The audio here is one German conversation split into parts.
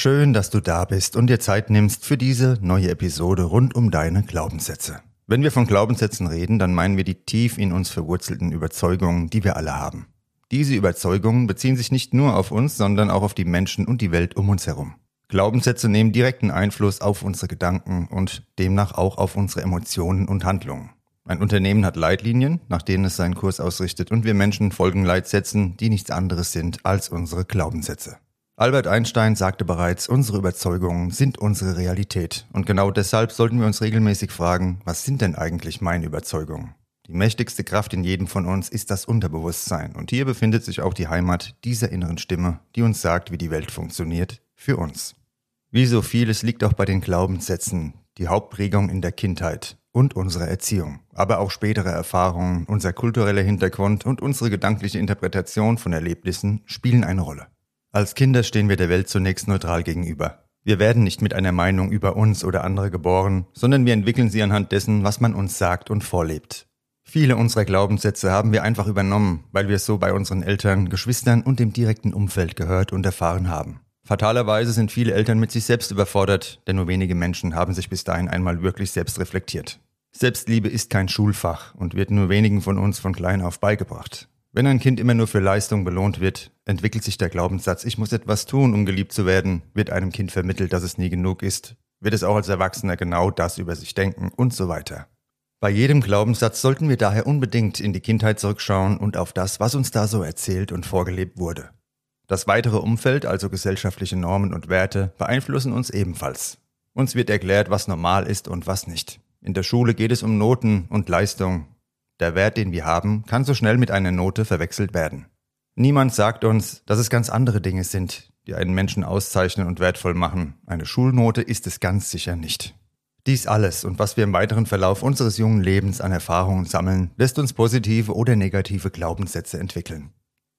Schön, dass du da bist und dir Zeit nimmst für diese neue Episode rund um deine Glaubenssätze. Wenn wir von Glaubenssätzen reden, dann meinen wir die tief in uns verwurzelten Überzeugungen, die wir alle haben. Diese Überzeugungen beziehen sich nicht nur auf uns, sondern auch auf die Menschen und die Welt um uns herum. Glaubenssätze nehmen direkten Einfluss auf unsere Gedanken und demnach auch auf unsere Emotionen und Handlungen. Ein Unternehmen hat Leitlinien, nach denen es seinen Kurs ausrichtet, und wir Menschen folgen Leitsätzen, die nichts anderes sind als unsere Glaubenssätze. Albert Einstein sagte bereits, unsere Überzeugungen sind unsere Realität. Und genau deshalb sollten wir uns regelmäßig fragen, was sind denn eigentlich meine Überzeugungen? Die mächtigste Kraft in jedem von uns ist das Unterbewusstsein. Und hier befindet sich auch die Heimat dieser inneren Stimme, die uns sagt, wie die Welt funktioniert, für uns. Wie so vieles liegt auch bei den Glaubenssätzen, die Hauptprägung in der Kindheit und unserer Erziehung, aber auch spätere Erfahrungen, unser kultureller Hintergrund und unsere gedankliche Interpretation von Erlebnissen spielen eine Rolle. Als Kinder stehen wir der Welt zunächst neutral gegenüber. Wir werden nicht mit einer Meinung über uns oder andere geboren, sondern wir entwickeln sie anhand dessen, was man uns sagt und vorlebt. Viele unserer Glaubenssätze haben wir einfach übernommen, weil wir es so bei unseren Eltern, Geschwistern und dem direkten Umfeld gehört und erfahren haben. Fatalerweise sind viele Eltern mit sich selbst überfordert, denn nur wenige Menschen haben sich bis dahin einmal wirklich selbst reflektiert. Selbstliebe ist kein Schulfach und wird nur wenigen von uns von klein auf beigebracht. Wenn ein Kind immer nur für Leistung belohnt wird, entwickelt sich der Glaubenssatz, ich muss etwas tun, um geliebt zu werden, wird einem Kind vermittelt, dass es nie genug ist, wird es auch als Erwachsener genau das über sich denken und so weiter. Bei jedem Glaubenssatz sollten wir daher unbedingt in die Kindheit zurückschauen und auf das, was uns da so erzählt und vorgelebt wurde. Das weitere Umfeld, also gesellschaftliche Normen und Werte, beeinflussen uns ebenfalls. Uns wird erklärt, was normal ist und was nicht. In der Schule geht es um Noten und Leistung, der Wert, den wir haben, kann so schnell mit einer Note verwechselt werden. Niemand sagt uns, dass es ganz andere Dinge sind, die einen Menschen auszeichnen und wertvoll machen. Eine Schulnote ist es ganz sicher nicht. Dies alles und was wir im weiteren Verlauf unseres jungen Lebens an Erfahrungen sammeln, lässt uns positive oder negative Glaubenssätze entwickeln.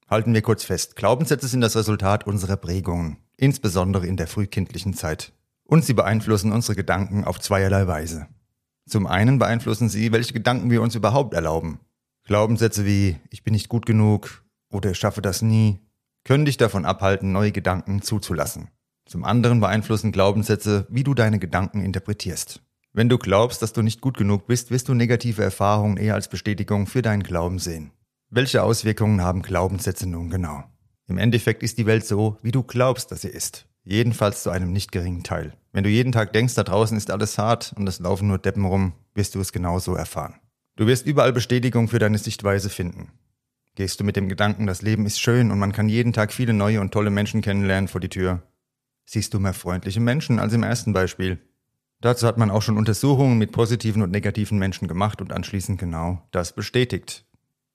Halten wir kurz fest, Glaubenssätze sind das Resultat unserer Prägungen, insbesondere in der frühkindlichen Zeit. Und sie beeinflussen unsere Gedanken auf zweierlei Weise. Zum einen beeinflussen sie, welche Gedanken wir uns überhaupt erlauben. Glaubenssätze wie ich bin nicht gut genug oder ich schaffe das nie können dich davon abhalten, neue Gedanken zuzulassen. Zum anderen beeinflussen Glaubenssätze, wie du deine Gedanken interpretierst. Wenn du glaubst, dass du nicht gut genug bist, wirst du negative Erfahrungen eher als Bestätigung für deinen Glauben sehen. Welche Auswirkungen haben Glaubenssätze nun genau? Im Endeffekt ist die Welt so, wie du glaubst, dass sie ist. Jedenfalls zu einem nicht geringen Teil. Wenn du jeden Tag denkst, da draußen ist alles hart und es laufen nur Deppen rum, wirst du es genauso erfahren. Du wirst überall Bestätigung für deine Sichtweise finden. Gehst du mit dem Gedanken, das Leben ist schön und man kann jeden Tag viele neue und tolle Menschen kennenlernen vor die Tür, siehst du mehr freundliche Menschen als im ersten Beispiel. Dazu hat man auch schon Untersuchungen mit positiven und negativen Menschen gemacht und anschließend genau das bestätigt.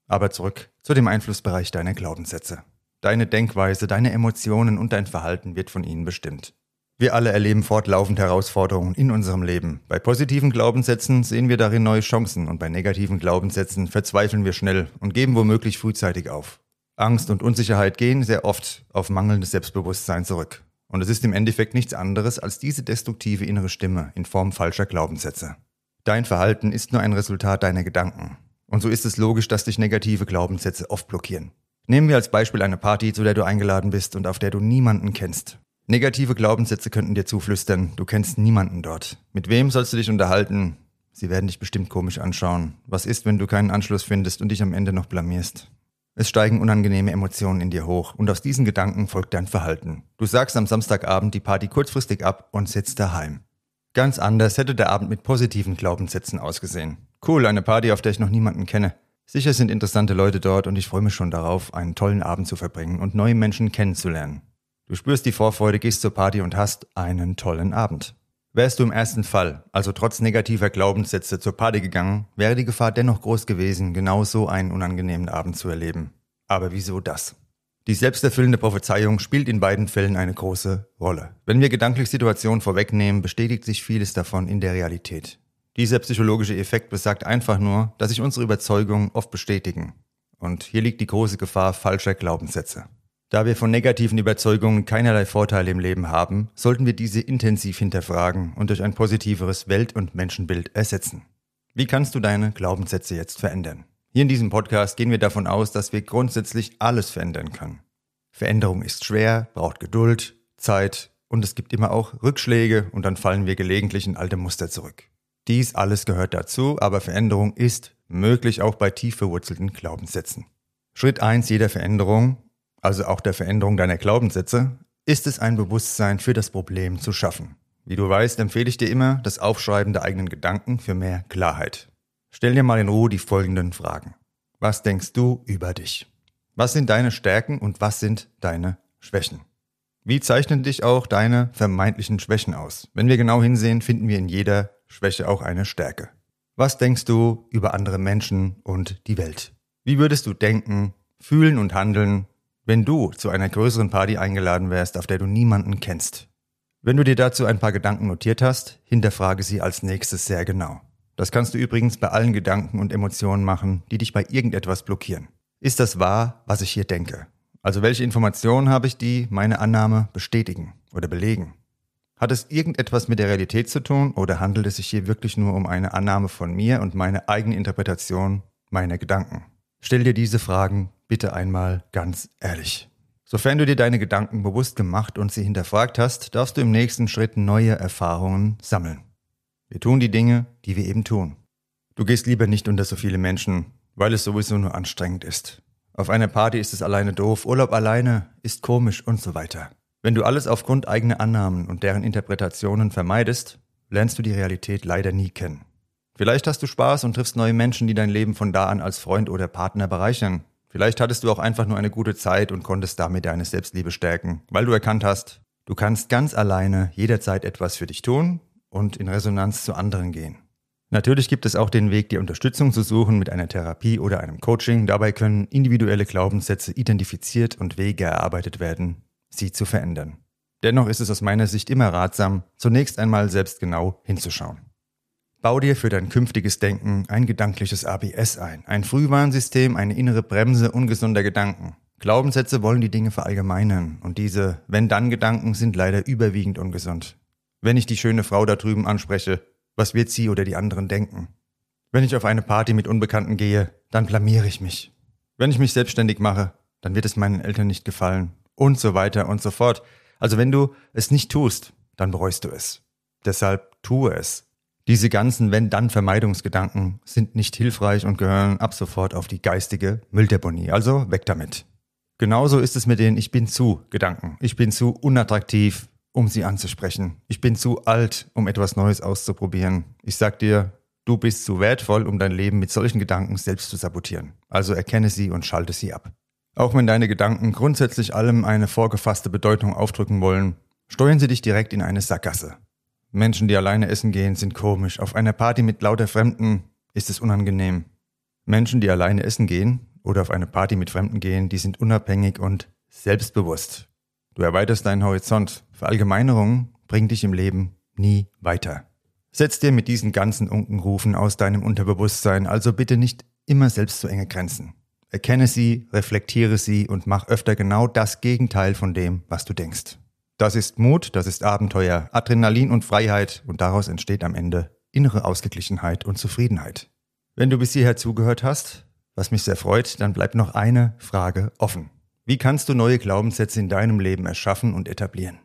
Aber zurück zu dem Einflussbereich deiner Glaubenssätze. Deine Denkweise, deine Emotionen und dein Verhalten wird von ihnen bestimmt. Wir alle erleben fortlaufend Herausforderungen in unserem Leben. Bei positiven Glaubenssätzen sehen wir darin neue Chancen und bei negativen Glaubenssätzen verzweifeln wir schnell und geben womöglich frühzeitig auf. Angst und Unsicherheit gehen sehr oft auf mangelndes Selbstbewusstsein zurück. Und es ist im Endeffekt nichts anderes als diese destruktive innere Stimme in Form falscher Glaubenssätze. Dein Verhalten ist nur ein Resultat deiner Gedanken. Und so ist es logisch, dass dich negative Glaubenssätze oft blockieren. Nehmen wir als Beispiel eine Party, zu der du eingeladen bist und auf der du niemanden kennst. Negative Glaubenssätze könnten dir zuflüstern, du kennst niemanden dort. Mit wem sollst du dich unterhalten? Sie werden dich bestimmt komisch anschauen. Was ist, wenn du keinen Anschluss findest und dich am Ende noch blamierst? Es steigen unangenehme Emotionen in dir hoch und aus diesen Gedanken folgt dein Verhalten. Du sagst am Samstagabend die Party kurzfristig ab und sitzt daheim. Ganz anders hätte der Abend mit positiven Glaubenssätzen ausgesehen. Cool, eine Party, auf der ich noch niemanden kenne. Sicher sind interessante Leute dort und ich freue mich schon darauf, einen tollen Abend zu verbringen und neue Menschen kennenzulernen. Du spürst die Vorfreude, gehst zur Party und hast einen tollen Abend. Wärst du im ersten Fall, also trotz negativer Glaubenssätze, zur Party gegangen, wäre die Gefahr dennoch groß gewesen, genau so einen unangenehmen Abend zu erleben. Aber wieso das? Die selbsterfüllende Prophezeiung spielt in beiden Fällen eine große Rolle. Wenn wir gedanklich Situationen vorwegnehmen, bestätigt sich vieles davon in der Realität. Dieser psychologische Effekt besagt einfach nur, dass sich unsere Überzeugungen oft bestätigen. Und hier liegt die große Gefahr falscher Glaubenssätze. Da wir von negativen Überzeugungen keinerlei Vorteile im Leben haben, sollten wir diese intensiv hinterfragen und durch ein positiveres Welt- und Menschenbild ersetzen. Wie kannst du deine Glaubenssätze jetzt verändern? Hier in diesem Podcast gehen wir davon aus, dass wir grundsätzlich alles verändern können. Veränderung ist schwer, braucht Geduld, Zeit und es gibt immer auch Rückschläge und dann fallen wir gelegentlich in alte Muster zurück. Dies alles gehört dazu, aber Veränderung ist möglich auch bei tief verwurzelten Glaubenssätzen. Schritt eins jeder Veränderung, also auch der Veränderung deiner Glaubenssätze, ist es ein Bewusstsein für das Problem zu schaffen. Wie du weißt, empfehle ich dir immer das Aufschreiben der eigenen Gedanken für mehr Klarheit. Stell dir mal in Ruhe die folgenden Fragen. Was denkst du über dich? Was sind deine Stärken und was sind deine Schwächen? Wie zeichnen dich auch deine vermeintlichen Schwächen aus? Wenn wir genau hinsehen, finden wir in jeder Schwäche auch eine Stärke. Was denkst du über andere Menschen und die Welt? Wie würdest du denken, fühlen und handeln, wenn du zu einer größeren Party eingeladen wärst, auf der du niemanden kennst? Wenn du dir dazu ein paar Gedanken notiert hast, hinterfrage sie als nächstes sehr genau. Das kannst du übrigens bei allen Gedanken und Emotionen machen, die dich bei irgendetwas blockieren. Ist das wahr, was ich hier denke? Also welche Informationen habe ich, die meine Annahme bestätigen oder belegen? Hat es irgendetwas mit der Realität zu tun oder handelt es sich hier wirklich nur um eine Annahme von mir und meine eigene Interpretation meiner Gedanken? Stell dir diese Fragen bitte einmal ganz ehrlich. Sofern du dir deine Gedanken bewusst gemacht und sie hinterfragt hast, darfst du im nächsten Schritt neue Erfahrungen sammeln. Wir tun die Dinge, die wir eben tun. Du gehst lieber nicht unter so viele Menschen, weil es sowieso nur anstrengend ist. Auf einer Party ist es alleine doof, Urlaub alleine ist komisch und so weiter. Wenn du alles aufgrund eigener Annahmen und deren Interpretationen vermeidest, lernst du die Realität leider nie kennen. Vielleicht hast du Spaß und triffst neue Menschen, die dein Leben von da an als Freund oder Partner bereichern. Vielleicht hattest du auch einfach nur eine gute Zeit und konntest damit deine Selbstliebe stärken, weil du erkannt hast, du kannst ganz alleine jederzeit etwas für dich tun und in Resonanz zu anderen gehen. Natürlich gibt es auch den Weg, die Unterstützung zu suchen mit einer Therapie oder einem Coaching. Dabei können individuelle Glaubenssätze identifiziert und Wege erarbeitet werden, sie zu verändern. Dennoch ist es aus meiner Sicht immer ratsam, zunächst einmal selbst genau hinzuschauen. Bau dir für dein künftiges Denken ein gedankliches ABS ein, ein Frühwarnsystem, eine innere Bremse ungesunder Gedanken. Glaubenssätze wollen die Dinge verallgemeinern und diese Wenn-Dann-Gedanken sind leider überwiegend ungesund. Wenn ich die schöne Frau da drüben anspreche, was wird sie oder die anderen denken? Wenn ich auf eine Party mit Unbekannten gehe, dann blamiere ich mich. Wenn ich mich selbstständig mache, dann wird es meinen Eltern nicht gefallen. Und so weiter und so fort. Also wenn du es nicht tust, dann bereust du es. Deshalb tue es. Diese ganzen Wenn-Dann-Vermeidungsgedanken sind nicht hilfreich und gehören ab sofort auf die geistige Mülldeponie. Also weg damit. Genauso ist es mit den Ich bin zu Gedanken. Ich bin zu unattraktiv, um sie anzusprechen. Ich bin zu alt, um etwas Neues auszuprobieren. Ich sag dir, du bist zu wertvoll, um dein Leben mit solchen Gedanken selbst zu sabotieren. Also erkenne sie und schalte sie ab. Auch wenn deine Gedanken grundsätzlich allem eine vorgefasste Bedeutung aufdrücken wollen, steuern sie dich direkt in eine Sackgasse. Menschen, die alleine essen gehen, sind komisch. Auf einer Party mit lauter Fremden ist es unangenehm. Menschen, die alleine essen gehen oder auf eine Party mit Fremden gehen, die sind unabhängig und selbstbewusst. Du erweiterst deinen Horizont. Verallgemeinerungen bringen dich im Leben nie weiter. Setz dir mit diesen ganzen Unkenrufen aus deinem Unterbewusstsein also bitte nicht immer selbst so enge Grenzen. Erkenne sie, reflektiere sie und mach öfter genau das Gegenteil von dem, was du denkst. Das ist Mut, das ist Abenteuer, Adrenalin und Freiheit und daraus entsteht am Ende innere Ausgeglichenheit und Zufriedenheit. Wenn du bis hierher zugehört hast, was mich sehr freut, dann bleibt noch eine Frage offen. Wie kannst du neue Glaubenssätze in deinem Leben erschaffen und etablieren?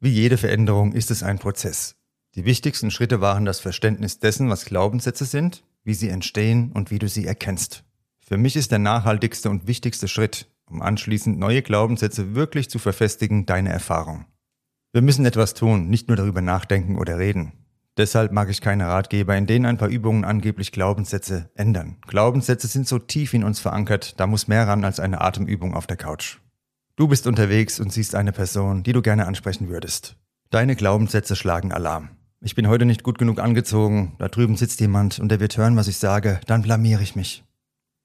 Wie jede Veränderung ist es ein Prozess. Die wichtigsten Schritte waren das Verständnis dessen, was Glaubenssätze sind, wie sie entstehen und wie du sie erkennst. Für mich ist der nachhaltigste und wichtigste Schritt, um anschließend neue Glaubenssätze wirklich zu verfestigen, deine Erfahrung. Wir müssen etwas tun, nicht nur darüber nachdenken oder reden. Deshalb mag ich keine Ratgeber, in denen ein paar Übungen angeblich Glaubenssätze ändern. Glaubenssätze sind so tief in uns verankert, da muss mehr ran als eine Atemübung auf der Couch. Du bist unterwegs und siehst eine Person, die du gerne ansprechen würdest. Deine Glaubenssätze schlagen Alarm. Ich bin heute nicht gut genug angezogen, da drüben sitzt jemand und der wird hören, was ich sage, dann blamiere ich mich.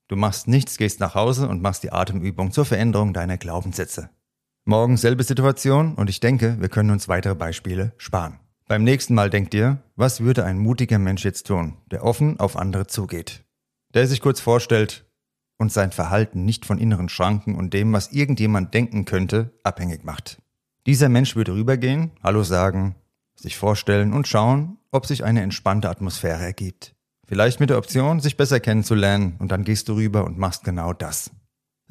Du machst nichts, gehst nach Hause und machst die Atemübung zur Veränderung deiner Glaubenssätze. Morgen selbe Situation und ich denke, wir können uns weitere Beispiele sparen. Beim nächsten Mal denkt dir, was würde ein mutiger Mensch jetzt tun, der offen auf andere zugeht? Der sich kurz vorstellt und sein Verhalten nicht von inneren Schranken und dem, was irgendjemand denken könnte, abhängig macht. Dieser Mensch würde rübergehen, Hallo sagen, sich vorstellen und schauen, ob sich eine entspannte Atmosphäre ergibt. Vielleicht mit der Option, sich besser kennenzulernen und dann gehst du rüber und machst genau das.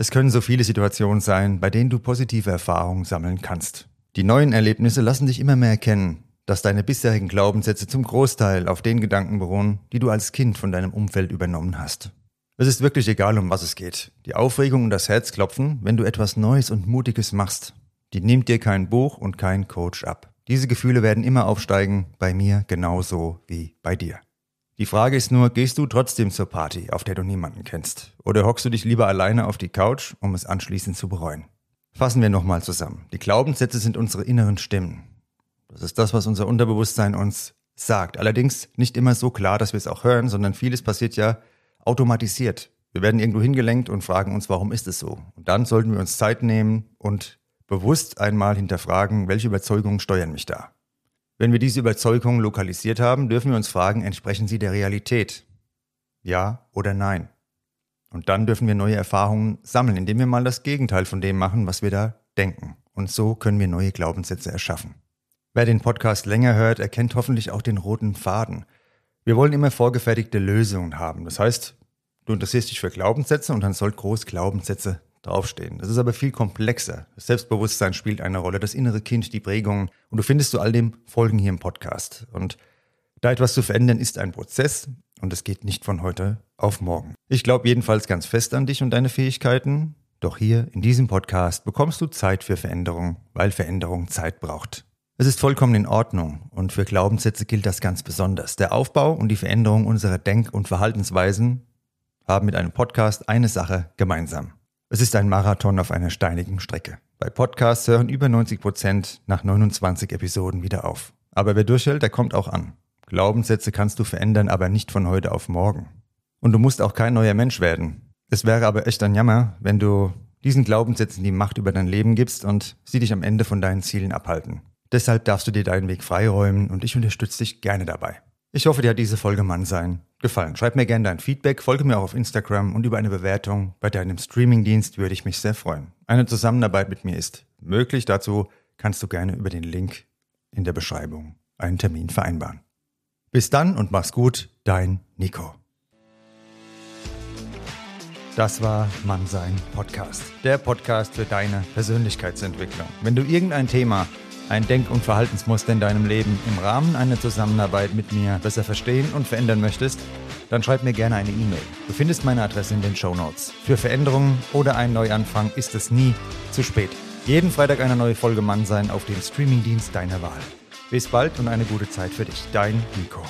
Es können so viele Situationen sein, bei denen du positive Erfahrungen sammeln kannst. Die neuen Erlebnisse lassen dich immer mehr erkennen, dass deine bisherigen Glaubenssätze zum Großteil auf den Gedanken beruhen, die du als Kind von deinem Umfeld übernommen hast. Es ist wirklich egal, um was es geht. Die Aufregung und das Herzklopfen, wenn du etwas Neues und Mutiges machst, die nimmt dir kein Buch und kein Coach ab. Diese Gefühle werden immer aufsteigen, bei mir genauso wie bei dir. Die Frage ist nur, gehst du trotzdem zur Party, auf der du niemanden kennst? Oder hockst du dich lieber alleine auf die Couch, um es anschließend zu bereuen? Fassen wir nochmal zusammen. Die Glaubenssätze sind unsere inneren Stimmen. Das ist das, was unser Unterbewusstsein uns sagt. Allerdings nicht immer so klar, dass wir es auch hören, sondern vieles passiert ja automatisiert. Wir werden irgendwo hingelenkt und fragen uns, warum ist es so? Und dann sollten wir uns Zeit nehmen und bewusst einmal hinterfragen, welche Überzeugungen steuern mich da. Wenn wir diese Überzeugungen lokalisiert haben, dürfen wir uns fragen, entsprechen sie der Realität? Ja oder nein? Und dann dürfen wir neue Erfahrungen sammeln, indem wir mal das Gegenteil von dem machen, was wir da denken. Und so können wir neue Glaubenssätze erschaffen. Wer den Podcast länger hört, erkennt hoffentlich auch den roten Faden. Wir wollen immer vorgefertigte Lösungen haben. Das heißt, du interessierst dich für Glaubenssätze und dann soll groß Glaubenssätze draufstehen. Das ist aber viel komplexer. Das Selbstbewusstsein spielt eine Rolle, das innere Kind, die Prägungen. Und du findest zu all dem Folgen hier im Podcast. Und da etwas zu verändern ist ein Prozess und es geht nicht von heute auf morgen. Ich glaube jedenfalls ganz fest an dich und deine Fähigkeiten. Doch hier in diesem Podcast bekommst du Zeit für Veränderung, weil Veränderung Zeit braucht. Es ist vollkommen in Ordnung und für Glaubenssätze gilt das ganz besonders. Der Aufbau und die Veränderung unserer Denk- und Verhaltensweisen haben mit einem Podcast eine Sache gemeinsam. Es ist ein Marathon auf einer steinigen Strecke. Bei Podcasts hören über 90 Prozent nach 29 Episoden wieder auf. Aber wer durchhält, der kommt auch an. Glaubenssätze kannst du verändern, aber nicht von heute auf morgen. Und du musst auch kein neuer Mensch werden. Es wäre aber echt ein Jammer, wenn du diesen Glaubenssätzen die Macht über dein Leben gibst und sie dich am Ende von deinen Zielen abhalten. Deshalb darfst du dir deinen Weg freiräumen und ich unterstütze dich gerne dabei. Ich hoffe, dir hat diese Folge Mann sein gefallen. Schreib mir gerne dein Feedback, folge mir auch auf Instagram und über eine Bewertung bei deinem Streamingdienst würde ich mich sehr freuen. Eine Zusammenarbeit mit mir ist möglich. Dazu kannst du gerne über den Link in der Beschreibung einen Termin vereinbaren. Bis dann und mach's gut, dein Nico. Das war Mannsein Podcast, der Podcast für deine Persönlichkeitsentwicklung. Wenn du irgendein Thema ein Denk- und Verhaltensmuster in deinem Leben im Rahmen einer Zusammenarbeit mit mir besser verstehen und verändern möchtest, dann schreib mir gerne eine E-Mail. Du findest meine Adresse in den Show Notes. Für Veränderungen oder einen Neuanfang ist es nie zu spät. Jeden Freitag eine neue Folge Mann sein auf dem Streamingdienst deiner Wahl. Bis bald und eine gute Zeit für dich. Dein Nico.